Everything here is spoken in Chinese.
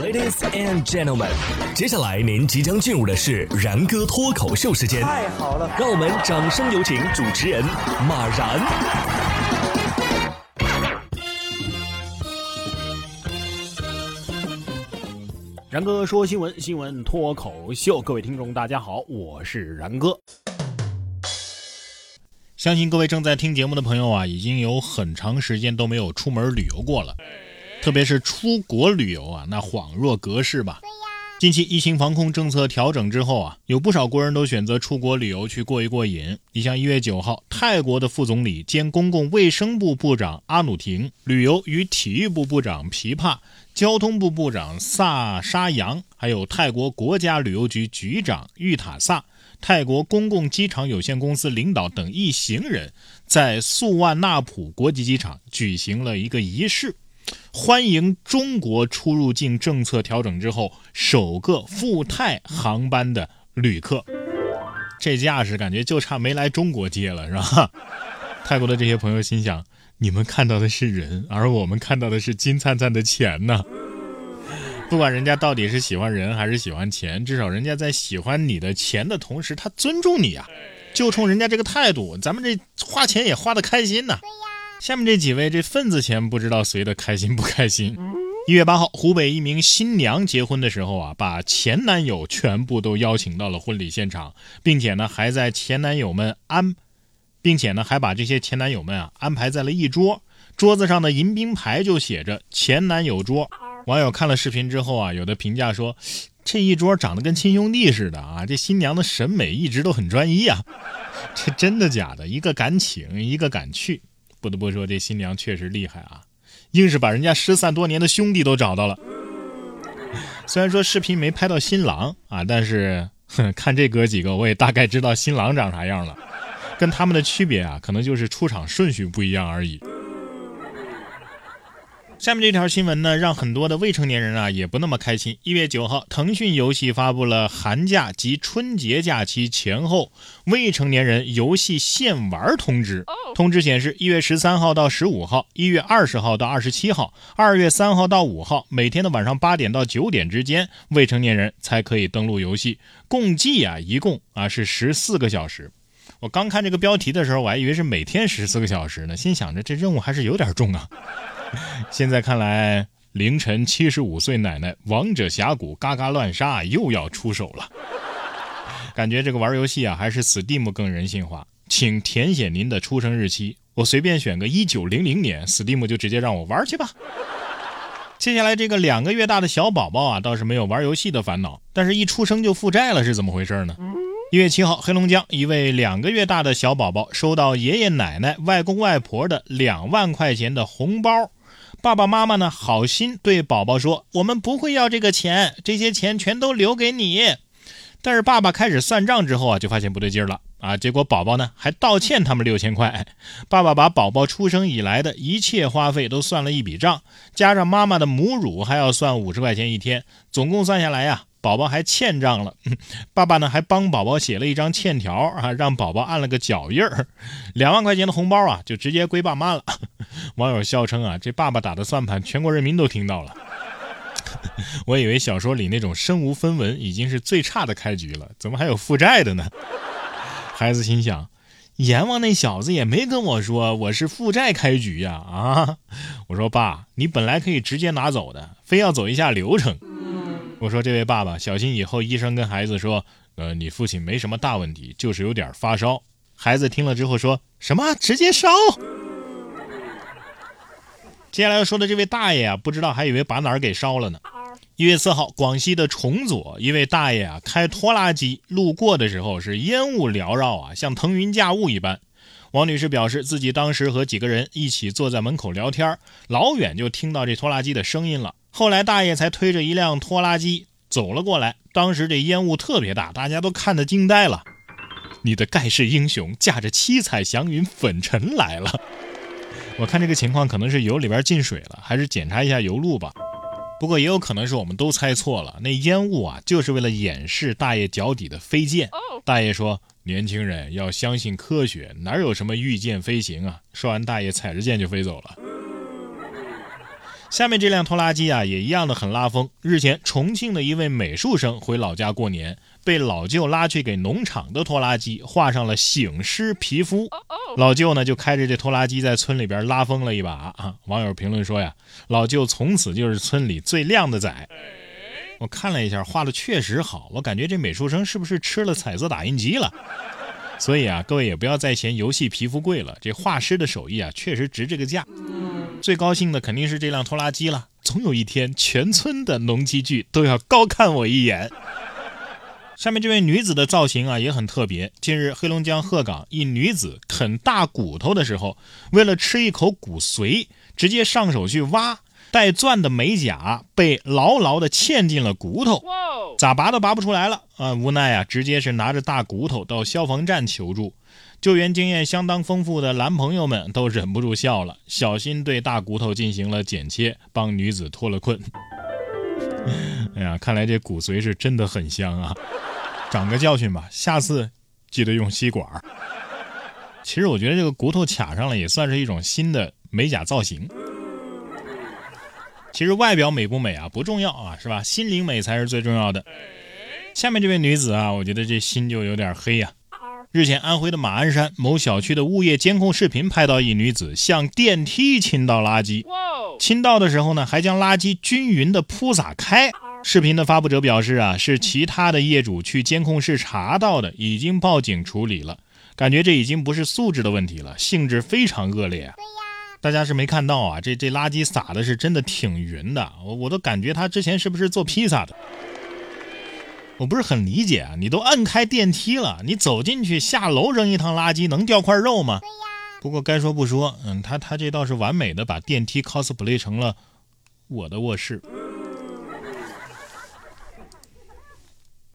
Ladies and gentlemen，接下来您即将进入的是然哥脱口秀时间。太好了，让我们掌声有请主持人马然。然哥说新闻，新闻脱口秀，各位听众大家好，我是然哥。相信各位正在听节目的朋友啊，已经有很长时间都没有出门旅游过了，特别是出国旅游啊，那恍若隔世吧。近期疫情防控政策调整之后啊，有不少国人都选择出国旅游去过一过瘾。你像一月九号，泰国的副总理兼公共卫生部部长阿努廷，旅游与体育部部长皮帕，交通部部长萨沙扬，还有泰国国家旅游局局长玉塔萨，泰国公共机场有限公司领导等一行人，在素万那普国际机场举行了一个仪式。欢迎中国出入境政策调整之后首个赴泰航班的旅客，这架势感觉就差没来中国接了，是吧？泰国的这些朋友心想：你们看到的是人，而我们看到的是金灿灿的钱呢。不管人家到底是喜欢人还是喜欢钱，至少人家在喜欢你的钱的同时，他尊重你啊。就冲人家这个态度，咱们这花钱也花得开心呐。下面这几位这份子钱不知道随的开心不开心。一月八号，湖北一名新娘结婚的时候啊，把前男友全部都邀请到了婚礼现场，并且呢还在前男友们安，并且呢还把这些前男友们啊安排在了一桌，桌子上的迎宾牌就写着前男友桌。网友看了视频之后啊，有的评价说，这一桌长得跟亲兄弟似的啊，这新娘的审美一直都很专一啊。这真的假的？一个敢请，一个敢去。不得不说，这新娘确实厉害啊，硬是把人家失散多年的兄弟都找到了。虽然说视频没拍到新郎啊，但是哼，看这哥几个，我也大概知道新郎长啥样了。跟他们的区别啊，可能就是出场顺序不一样而已。下面这条新闻呢，让很多的未成年人啊也不那么开心。一月九号，腾讯游戏发布了寒假及春节假期前后未成年人游戏限玩通知。通知显示，一月十三号到十五号，一月二十号到二十七号，二月三号到五号，每天的晚上八点到九点之间，未成年人才可以登录游戏。共计啊，一共啊是十四个小时。我刚看这个标题的时候，我还以为是每天十四个小时呢，心想着这任务还是有点重啊。现在看来，凌晨七十五岁奶奶王者峡谷嘎嘎乱杀又要出手了。感觉这个玩游戏啊，还是 Steam 更人性化。请填写您的出生日期，我随便选个一九零零年，Steam 就直接让我玩去吧。接下来这个两个月大的小宝宝啊，倒是没有玩游戏的烦恼，但是一出生就负债了，是怎么回事呢？一月七号，黑龙江一位两个月大的小宝宝收到爷爷奶奶、外公外婆的两万块钱的红包。爸爸妈妈呢？好心对宝宝说：“我们不会要这个钱，这些钱全都留给你。”但是爸爸开始算账之后啊，就发现不对劲了啊！结果宝宝呢还倒欠他们六千块。爸爸把宝宝出生以来的一切花费都算了一笔账，加上妈妈的母乳还要算五十块钱一天，总共算下来呀。宝宝还欠账了，爸爸呢还帮宝宝写了一张欠条啊，让宝宝按了个脚印儿，两万块钱的红包啊就直接归爸妈了。网友笑称啊，这爸爸打的算盘，全国人民都听到了。我以为小说里那种身无分文已经是最差的开局了，怎么还有负债的呢？孩子心想，阎王那小子也没跟我说我是负债开局呀啊！我说爸，你本来可以直接拿走的，非要走一下流程。我说：“这位爸爸，小心以后医生跟孩子说，呃，你父亲没什么大问题，就是有点发烧。”孩子听了之后说什么？直接烧？接下来要说的这位大爷啊，不知道还以为把哪儿给烧了呢。一月四号，广西的崇左一位大爷啊，开拖拉机路过的时候是烟雾缭绕啊，像腾云驾雾一般。王女士表示，自己当时和几个人一起坐在门口聊天，老远就听到这拖拉机的声音了。后来大爷才推着一辆拖拉机走了过来，当时这烟雾特别大，大家都看得惊呆了。你的盖世英雄驾着七彩祥云粉尘来了。我看这个情况可能是油里边进水了，还是检查一下油路吧。不过也有可能是我们都猜错了，那烟雾啊就是为了掩饰大爷脚底的飞溅。大爷说：“年轻人要相信科学，哪有什么御剑飞行啊？”说完，大爷踩着剑就飞走了。下面这辆拖拉机啊，也一样的很拉风。日前，重庆的一位美术生回老家过年，被老舅拉去给农场的拖拉机画上了醒狮皮肤。老舅呢，就开着这拖拉机在村里边拉风了一把啊。网友评论说呀，老舅从此就是村里最靓的仔。我看了一下，画的确实好，我感觉这美术生是不是吃了彩色打印机了？所以啊，各位也不要再嫌游戏皮肤贵了，这画师的手艺啊，确实值这个价。最高兴的肯定是这辆拖拉机了，总有一天全村的农机具都要高看我一眼。下面这位女子的造型啊也很特别。近日，黑龙江鹤岗一女子啃大骨头的时候，为了吃一口骨髓，直接上手去挖，带钻的美甲被牢牢的嵌进了骨头，咋拔都拔不出来了啊！无奈啊，直接是拿着大骨头到消防站求助。救援经验相当丰富的男朋友们都忍不住笑了，小心对大骨头进行了剪切，帮女子脱了困。哎呀，看来这骨髓是真的很香啊！长个教训吧，下次记得用吸管。其实我觉得这个骨头卡上了也算是一种新的美甲造型。其实外表美不美啊不重要啊，是吧？心灵美才是最重要的。下面这位女子啊，我觉得这心就有点黑呀。日前，安徽的马鞍山某小区的物业监控视频拍到一女子向电梯倾倒垃圾，倾倒的时候呢，还将垃圾均匀的铺洒开。视频的发布者表示啊，是其他的业主去监控室查到的，已经报警处理了。感觉这已经不是素质的问题了，性质非常恶劣啊。大家是没看到啊，这这垃圾撒的是真的挺匀的，我我都感觉他之前是不是做披萨的？我不是很理解啊，你都按开电梯了，你走进去下楼扔一趟垃圾能掉块肉吗？对呀。不过该说不说，嗯，他他这倒是完美的把电梯 cosplay 成了我的卧室。